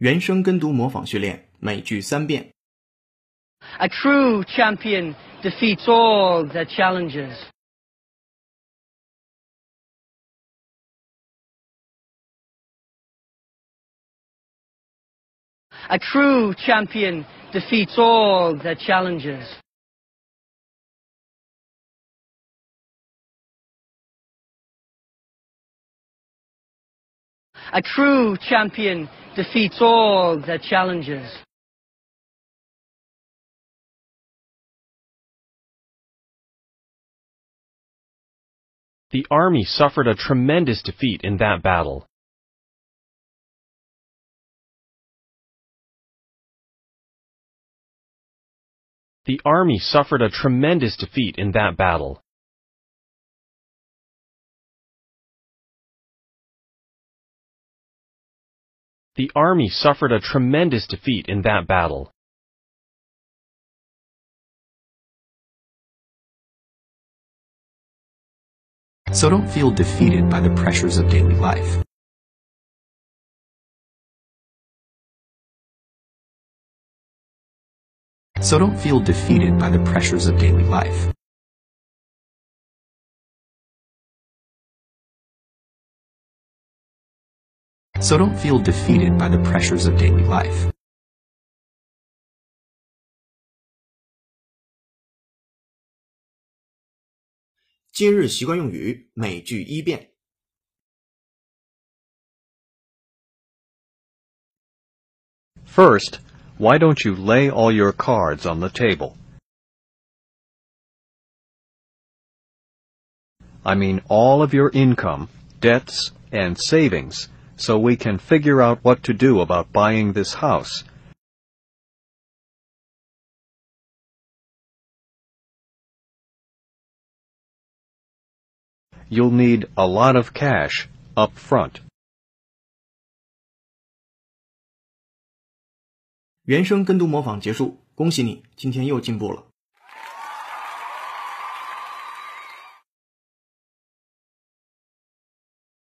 原声跟读模仿训练，每句三遍。 A true champion defeats all their challenges. A true champion defeats all their challenges. A true champion defeats all their challenges. The army suffered a tremendous defeat in that battle. The army suffered a tremendous defeat in that battle. The army suffered a tremendous defeat in that battle. So don't feel defeated by the pressures of daily life. So don't feel defeated by the pressures of daily life. so don't feel defeated by the pressures of daily life. First, why don't you lay all your cards on the table? I mean all of your income, debts, and savings so we can figure out what to do about buying this house. You'll need a lot of cash up front. 原声跟读模仿结束，恭喜你，今天又进步了。